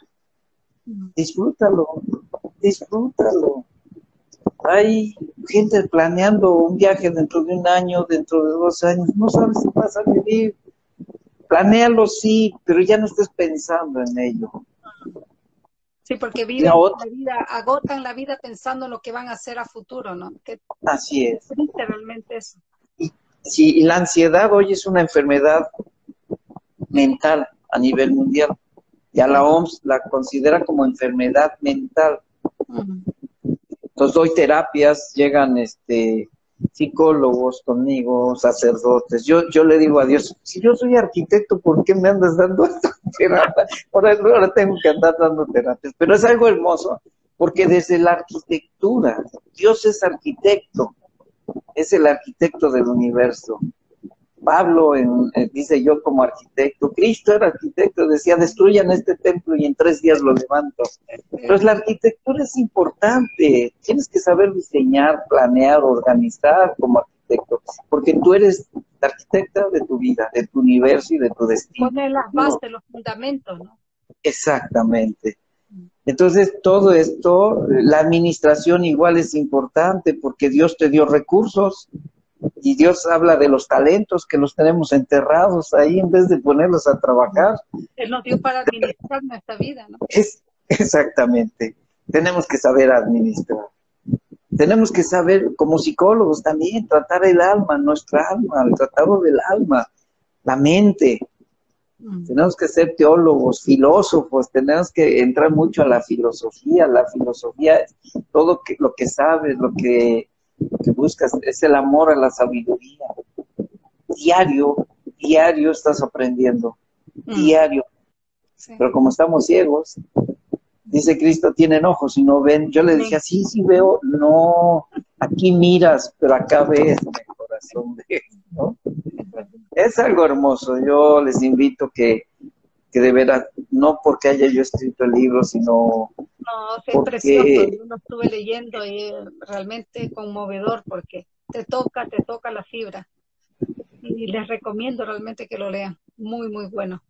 Disfrútalo, disfrútalo. Hay gente planeando un viaje dentro de un año, dentro de dos años, no sabes si vas a vivir. Planéalo, sí, pero ya no estés pensando en ello. Sí, porque viven la, vida, agotan la vida pensando en lo que van a hacer a futuro, ¿no? Así es. Literalmente eso. Y, sí, y la ansiedad hoy es una enfermedad mental a nivel mundial. Ya la OMS la considera como enfermedad mental. Entonces doy terapias, llegan este psicólogos conmigo, sacerdotes. Yo, yo le digo a Dios, si yo soy arquitecto, ¿por qué me andas dando [LAUGHS] esta terapia? Ahora, ahora tengo que andar dando terapias. Pero es algo hermoso, porque desde la arquitectura, Dios es arquitecto, es el arquitecto del universo. Pablo en, eh, dice yo como arquitecto, Cristo era arquitecto, decía, destruyan este templo y en tres días lo levanto. Entonces la arquitectura es importante, tienes que saber diseñar, planear, organizar como arquitecto, porque tú eres la arquitecta de tu vida, de tu universo y de tu destino. Poner las bases, los fundamentos, ¿no? Exactamente. Entonces, todo esto, la administración igual es importante porque Dios te dio recursos, y Dios habla de los talentos que los tenemos enterrados ahí en vez de ponerlos a trabajar. Él nos dio para administrar nuestra vida, ¿no? Es, exactamente. Tenemos que saber administrar. Tenemos que saber, como psicólogos también, tratar el alma, nuestra alma, el tratado del alma, la mente. Mm. Tenemos que ser teólogos, filósofos, tenemos que entrar mucho a la filosofía. La filosofía es todo que, lo que sabes, lo que que buscas es el amor a la sabiduría. Diario, diario estás aprendiendo, mm. diario. Pero como estamos ciegos, dice Cristo, tienen ojos y no ven. Yo le decía, sí, sí veo, no, aquí miras, pero acá ves, el corazón ¿no? Es algo hermoso. Yo les invito que que de veras, no porque haya yo escrito el libro, sino... No, es precioso, yo lo estuve leyendo y realmente conmovedor porque te toca, te toca la fibra. Y les recomiendo realmente que lo lean, muy, muy bueno.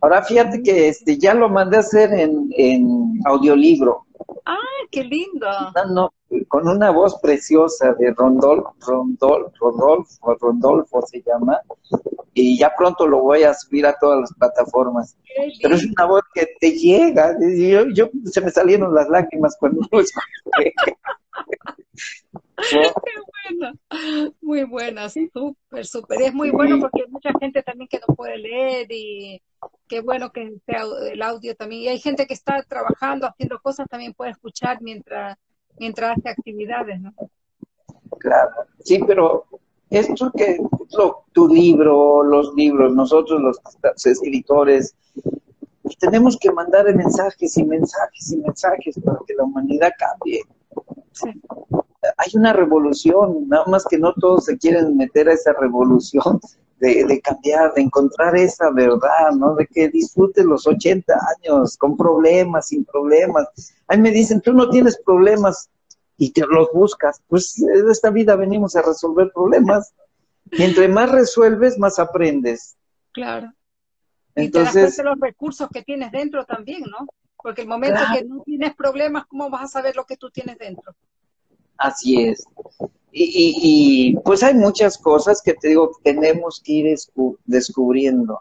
Ahora fíjate que este ya lo mandé a hacer en, en audiolibro. ¡Ah, qué lindo! No, con una voz preciosa de Rondolfo, Rondolfo, Rondolfo, Rondolfo se llama, y ya pronto lo voy a subir a todas las plataformas. Pero es una voz que te llega, yo, yo se me salieron las lágrimas cuando lo escuché. [LAUGHS] Qué buena, muy buena, súper, súper. Es muy bueno porque hay mucha gente también que no puede leer y qué bueno que sea el audio también. Y hay gente que está trabajando, haciendo cosas, también puede escuchar mientras, mientras hace actividades, ¿no? Claro, sí, pero esto que tu libro, los libros, nosotros los escritores, tenemos que mandar mensajes y mensajes y mensajes para que la humanidad cambie. Hay una revolución, nada más que no todos se quieren meter a esa revolución de, de, cambiar, de encontrar esa verdad, ¿no? De que disfrutes los 80 años con problemas, sin problemas. Ahí me dicen, tú no tienes problemas, y te los buscas. Pues en esta vida venimos a resolver problemas. Y entre más resuelves, más aprendes. Claro. Entonces, y te das los recursos que tienes dentro también, ¿no? Porque el momento que no tienes problemas, ¿cómo vas a saber lo que tú tienes dentro? Así es. Y, y, pues hay muchas cosas que te digo que tenemos que ir descubriendo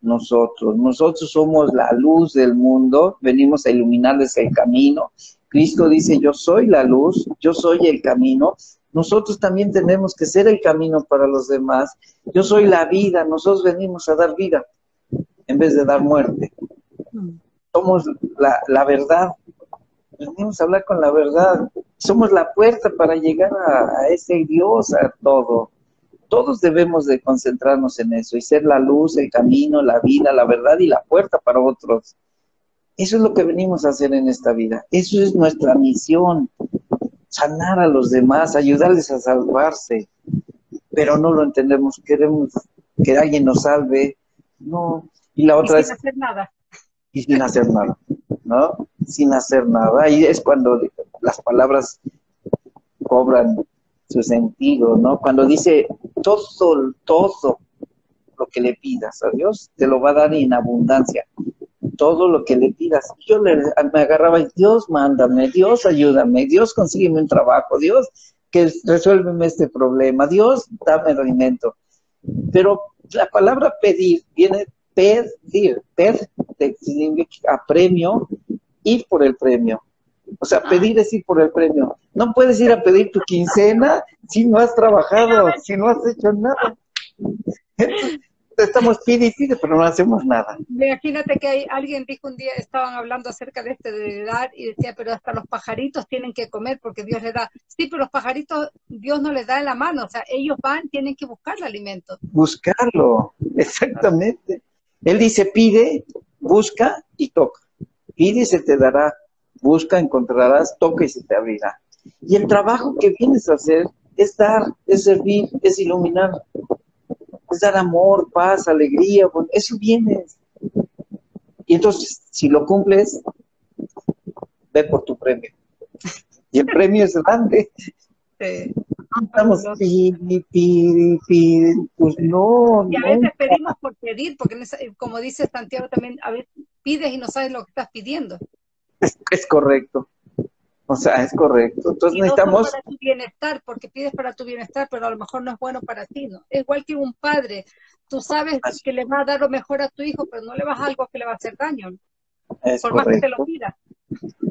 nosotros. Nosotros somos la luz del mundo, venimos a iluminarles el camino Cristo dice, yo soy la luz, yo soy el camino. Nosotros también tenemos que ser el camino para los demás. Yo soy la vida, nosotros venimos a dar vida en vez de dar muerte. Somos la, verdad, venimos a hablar con la verdad. Somos la puerta para llegar a, a ese Dios, a todo. Todos debemos de concentrarnos en eso y ser la luz, el camino, la vida, la verdad y la puerta para otros. Eso es lo que venimos a hacer en esta vida. Eso es nuestra misión. Sanar a los demás, ayudarles a salvarse. Pero no lo entendemos. Queremos que alguien nos salve. No. Y la otra es... Sin hacer nada. Y sin hacer nada. ¿No? Sin hacer nada. Y es cuando las palabras cobran su sentido, ¿no? Cuando dice todo, todo lo que le pidas a Dios, te lo va a dar en abundancia todo lo que le pidas. Yo le, me agarraba Dios mándame, Dios ayúdame, Dios consígueme un trabajo, Dios que resuélveme este problema, Dios dame el alimento. Pero la palabra pedir viene pedir, pedir significa premio, ir por el premio. O sea, pedir es ir por el premio. No puedes ir a pedir tu quincena si no has trabajado, si no has hecho nada. estamos pide y pide, pero no hacemos nada. Imagínate que hay, alguien dijo un día, estaban hablando acerca de este de dar y decía, pero hasta los pajaritos tienen que comer porque Dios les da. Sí, pero los pajaritos Dios no les da en la mano, o sea, ellos van, tienen que buscar el alimento. Buscarlo, [LAUGHS] exactamente. Él dice, pide, busca y toca. Pide y se te dará, busca, encontrarás, toca y se te abrirá. Y el trabajo que vienes a hacer es dar, es servir, es iluminar es dar amor, paz, alegría, eso viene. Y entonces, si lo cumples, ve por tu premio. Y el premio es grande. Estamos pide, pide, pide, pues no. Y a veces pedimos por pedir, porque como dice Santiago también, a veces pides y no sabes lo que estás pidiendo. [LAUGHS] es correcto. O sea, es correcto. Entonces necesitamos... para tu bienestar, porque pides para tu bienestar, pero a lo mejor no es bueno para ti, ¿no? Es igual que un padre. Tú sabes que le va a dar lo mejor a tu hijo, pero no le vas a algo que le va a hacer daño. Es por más que te lo pida.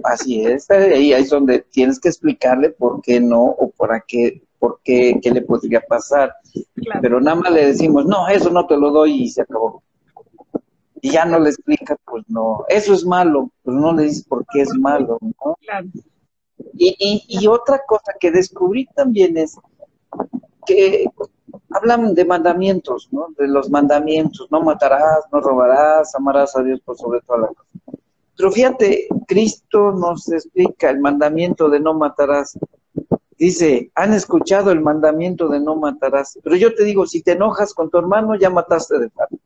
Así es. Ahí es donde tienes que explicarle por qué no o para qué, por qué, qué le podría pasar. Pero nada más le decimos, no, eso no te lo doy y se acabó y ya no le explica, pues no, eso es malo, pues no le dices por qué es malo, ¿no? Claro. Y, y, otra cosa que descubrí también es que hablan de mandamientos, ¿no? De los mandamientos, no matarás, no robarás, amarás a Dios por sobre todas las cosas. Pero fíjate, Cristo nos explica el mandamiento de no matarás. Dice, han escuchado el mandamiento de no matarás. Pero yo te digo, si te enojas con tu hermano, ya mataste de parte.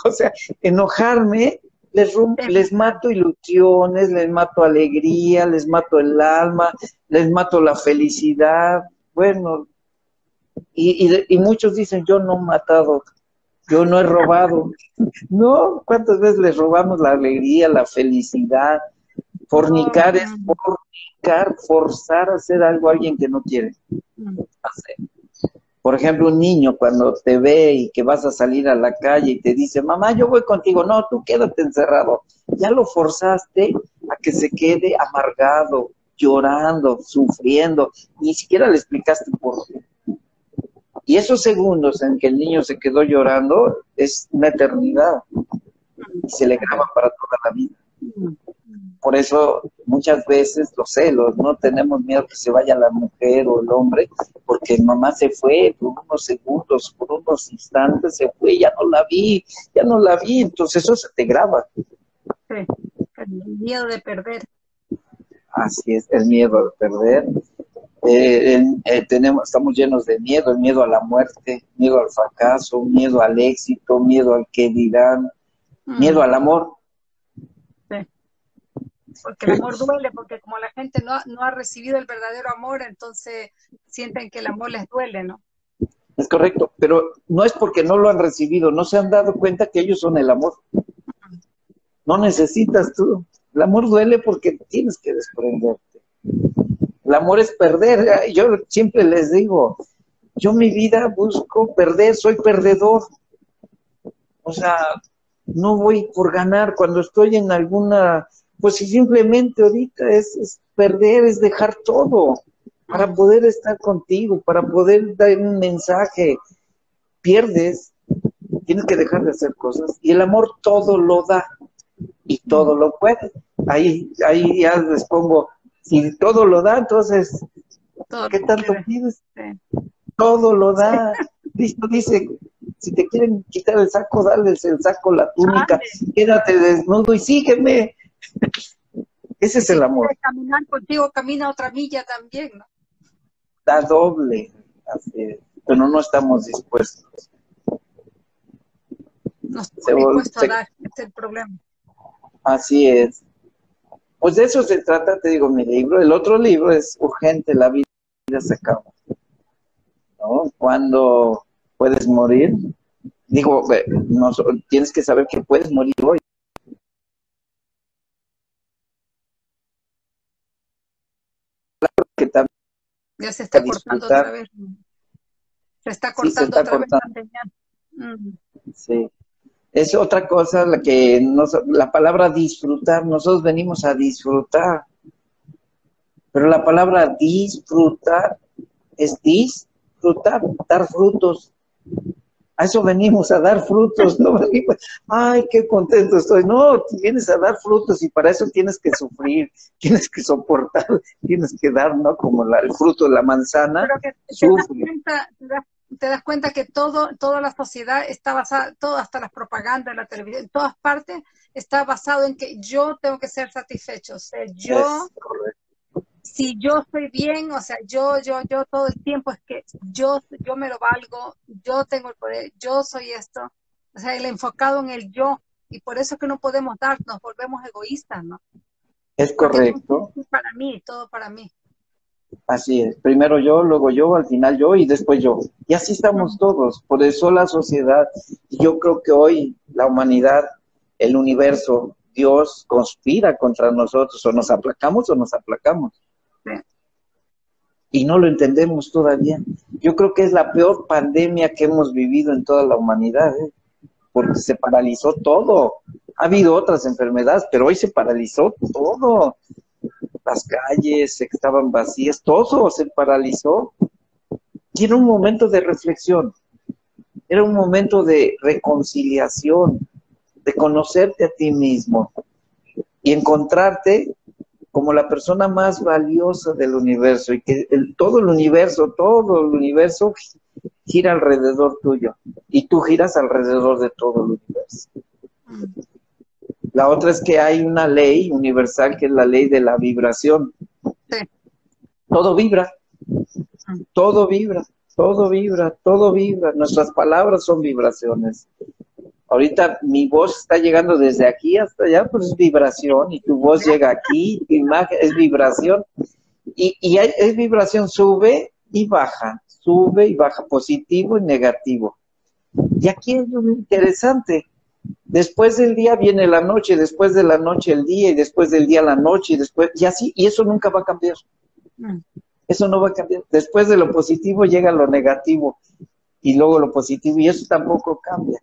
[LAUGHS] O sea, enojarme les, les mato ilusiones, les mato alegría, les mato el alma, les mato la felicidad. Bueno, y, y, muchos dicen, yo no he matado, yo no he robado. [LAUGHS] No, ¿cuántas veces les robamos la alegría, la felicidad? Fornicar es fornicar, forzar a hacer algo a alguien que no quiere hacer. Por ejemplo, un niño cuando te ve y que vas a salir a la calle y te dice, mamá, yo voy contigo, no, tú quédate encerrado. Ya lo forzaste a que se quede amargado, llorando, sufriendo, ni siquiera le explicaste por qué. Y esos segundos en que el niño se quedó llorando es una eternidad y se le graba para toda la vida. Por eso muchas veces los celos, no tenemos miedo que se vaya la mujer o el hombre, porque mamá se fue por unos segundos, por unos instantes se fue, ya no la vi, ya no la vi, entonces eso se te graba. Sí, el miedo de perder. Así es, el miedo de perder. Eh, eh, tenemos, estamos llenos de miedo, el miedo a la muerte, miedo al fracaso, miedo al éxito, miedo al que dirán, miedo al amor porque el amor duele, porque como la gente no, no ha recibido el verdadero amor, entonces sienten que el amor les duele, ¿no? Es correcto, pero no es porque no lo han recibido, no se han dado cuenta que ellos son el amor. No necesitas tú. El amor duele porque tienes que desprenderte. El amor es perder. Yo siempre les digo, yo mi vida busco perder, soy perdedor. O sea, no voy por ganar. Cuando estoy en alguna pues si simplemente ahorita es, perder, es dejar todo para poder estar contigo, para poder dar un mensaje. Pierdes, tienes que dejar de hacer cosas y el amor todo lo da y todo lo puede. Ahí, ahí ya les pongo, si todo lo da, entonces, ¿qué tanto pides? Todo lo da. [LAUGHS] Cristo dice, si te quieren quitar el saco, dale el saco, la túnica, quédate desnudo y sígueme. [LAUGHS] Ese es el amor. Caminar contigo, camina otra milla también, ¿no? Da doble, pero no estamos dispuestos. No estamos dispuestos a dar, es el problema. Así es. Pues de eso se trata, te digo, mi libro. El otro libro es Urgente, la vida se acaba. ¿No? Cuando puedes morir, digo, no, tienes que saber que puedes morir hoy. Ya se está cortando otra vez. Se está cortando otra vez Sí. Es otra cosa la que nos, la palabra disfrutar, nosotros venimos a disfrutar. Pero la palabra disfrutar es disfrutar, dar frutos. A eso venimos a dar frutos, no [LAUGHS] venimos, ay, qué contento estoy. No, vienes a dar frutos y para eso tienes que sufrir, tienes que soportar, [LAUGHS] tienes que dar, ¿no? Como el fruto de la manzana. Pero que te, das cuenta, te das cuenta que todo, toda la sociedad está basada, todo, hasta las propagandas, la televisión, en todas partes, está basado en que yo tengo que ser satisfecho. O sea, yo, si yo estoy bien, o sea, yo, yo, yo todo el tiempo es que yo, yo me lo valgo, yo tengo el poder, yo soy esto. O sea, el enfocado en el yo. Y por eso es que no podemos dar, nos volvemos egoístas, ¿no? Es correcto. para mí, todo para mí. Así es, primero yo, luego yo, al final yo y después yo. Y así estamos todos, por eso la sociedad, y yo creo que hoy la humanidad, el universo, Dios conspira contra nosotros, o nos aplacamos o nos aplacamos. Y no lo entendemos todavía. Yo creo que es la peor pandemia que hemos vivido en toda la humanidad, ¿eh? porque se paralizó todo. Ha habido otras enfermedades, pero hoy se paralizó todo las calles estaban vacías, todo se paralizó. Y era un momento de reflexión, era un momento de reconciliación, de conocerte a ti mismo y encontrarte como la persona más valiosa del universo y que todo el universo, todo el universo gira alrededor tuyo y tú giras alrededor de todo el universo. Mm. La otra es que hay una ley universal que es la ley de la vibración. Todo vibra, todo vibra, todo vibra, todo vibra. Nuestras palabras son vibraciones. Ahorita mi voz está llegando desde aquí hasta allá, pues es vibración, y tu voz llega aquí, tu imagen es vibración. Y, y es vibración, sube y baja, sube y baja, positivo y negativo. Y aquí es lo interesante, Después del día viene la noche, después de la noche el día y después del día la noche y después, y así, y eso nunca va a cambiar. Mm. Eso no va a cambiar. Después de lo positivo llega lo negativo y luego lo positivo y eso tampoco cambia.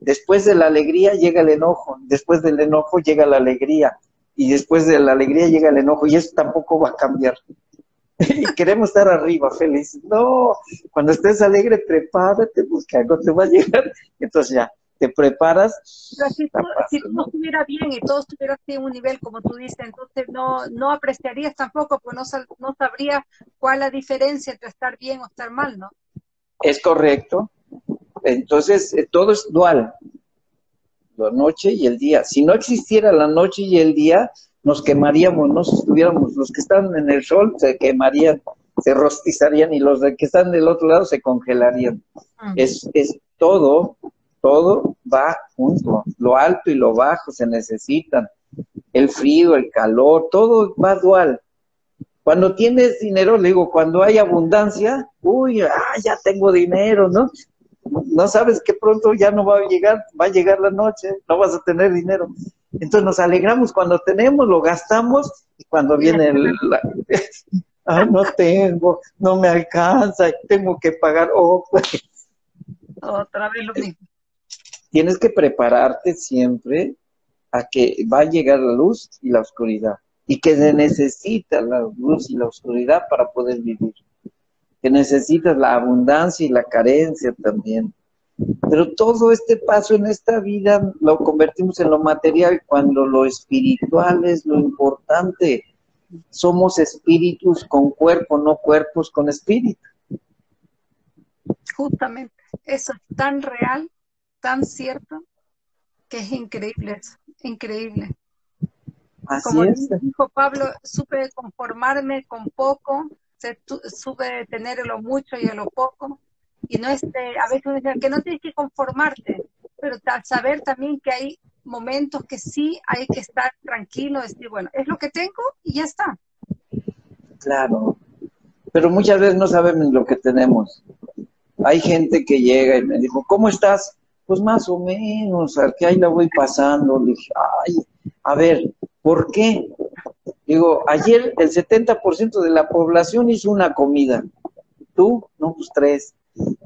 Después de la alegría llega el enojo, después del enojo llega la alegría y después de la alegría llega el enojo y eso tampoco va a cambiar. [LAUGHS] y queremos estar arriba, felices. No, cuando estés alegre, prepárate, porque algo te va a llegar. [LAUGHS] Entonces ya, te preparas. si, todo estuviera bien y todo estuviera así en un nivel, como tú dices, entonces no, no apreciarías tampoco, pues no, no sabrías cuál es la diferencia entre estar bien o estar mal, ¿no? Es correcto. Entonces, eh, todo es dual, la noche y el día. Si no existiera la noche y el día, nos quemaríamos, no estuviéramos, los que están en el sol se quemarían, se rostizarían y los que están del otro lado se congelarían. Es, es todo todo va junto, lo alto y lo bajo se necesitan, el frío, el calor, todo va dual. Cuando tienes dinero, le digo, cuando hay abundancia, uy, ah, ya tengo dinero, ¿no? No sabes que pronto ya no va a llegar, va a llegar la noche, no vas a tener dinero. Entonces nos alegramos cuando tenemos, lo gastamos y cuando viene el, [LAUGHS] ah, no tengo, no me alcanza, tengo que pagar, oh, pues. Otra vez lo mismo tienes que prepararte siempre a que va a llegar la luz y la oscuridad y que se necesita la luz y la oscuridad para poder vivir, que necesitas la abundancia y la carencia también. Pero todo este paso en esta vida lo convertimos en lo material cuando lo espiritual es lo importante. Somos espíritus con cuerpo, no cuerpos con espíritu. Justamente, eso es tan real tan cierto que es increíble eso, increíble. Como dijo Pablo, supe conformarme con poco, supe tener lo mucho y lo poco, y no este, a veces que no tienes que conformarte, pero saber también que hay momentos que sí hay que estar tranquilo, decir, bueno, es lo que tengo y ya está. Claro, pero muchas veces no sabemos lo que tenemos. Hay gente que llega y me dijo, ¿cómo estás? Pues más o menos, al que ahí la voy pasando. Le dije, ay, a ver, ¿por qué? Digo, ayer el 70% de la población hizo una comida. ¿Tú? No, pues tres.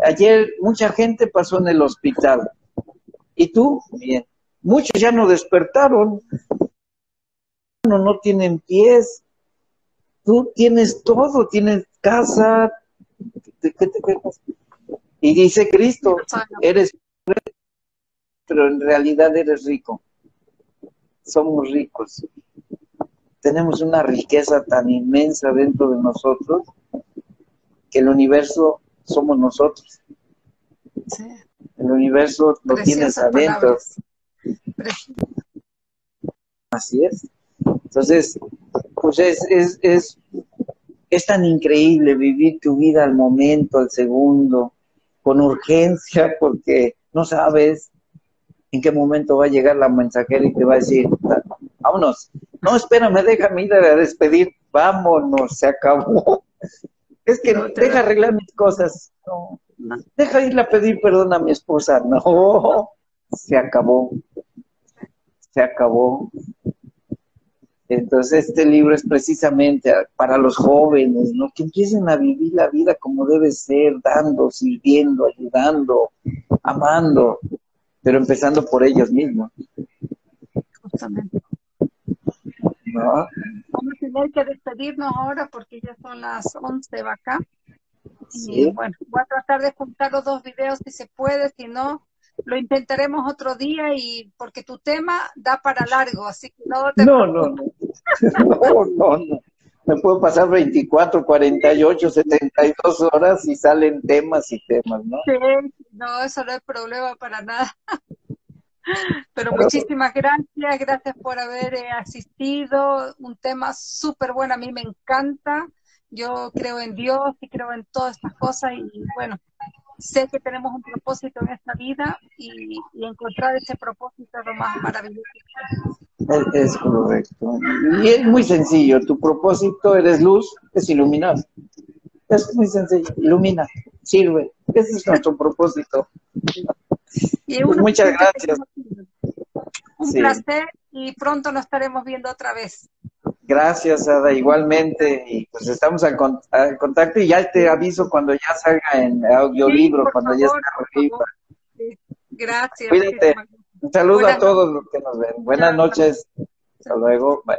Ayer mucha gente pasó en el hospital. ¿Y tú? Bien. Muchos ya no despertaron. No, no tienen pies. Tú tienes todo, tienes casa. ¿Qué te Y dice Cristo, eres pero en realidad eres rico. Somos ricos. Tenemos una riqueza tan inmensa dentro de nosotros que el universo somos nosotros. El universo lo tienes adentro. Así es. Entonces, pues es, es, es, es tan increíble vivir tu vida al momento, al segundo, con urgencia, [LAUGHS] porque no sabes en qué momento va a llegar la mensajera y te va a decir, vámonos. No, espérame, déjame ir a despedir. Vámonos, se acabó. Es que no, deja arreglar mis cosas. No, deja ir a pedir perdón a mi esposa. No, se acabó. Se acabó. Entonces este libro es precisamente para los jóvenes, ¿no? Que empiecen a vivir la vida como debe ser, dando, sirviendo, ayudando, amando, pero empezando por ellos mismos. Justamente. Vamos a tener que despedirnos ahora porque ya son las 11 de acá. Y bueno, voy a tratar de juntar los dos videos si se puede, si no, lo intentaremos otro día y porque tu tema da para largo, así que no te No, no, no. [LAUGHS] No, no, no. Me puedo pasar 24, 48, 72 horas y salen temas y temas, ¿no? Sí, no, eso no es problema para nada. Pero muchísimas gracias, gracias por haber eh, asistido. Un tema súper bueno, a mí me encanta. Yo creo en Dios y creo en todas estas cosas y bueno, sé que tenemos un propósito en esta vida y, encontrar ese propósito es lo más maravilloso. Es, correcto. Y es muy sencillo. Tu propósito, eres luz, es iluminar. Es muy sencillo. Ilumina, sirve. Ese es nuestro propósito. Pues muchas gracias. Un placer y pronto nos estaremos viendo otra vez. Gracias, Ada, igualmente. Y pues estamos en, contacto y ya te aviso cuando ya salga en audiolibro, cuando ya esté arriba. Gracias. Cuídate. Un saludo a todos los que nos ven. Buenas noches. Hasta luego. Bye.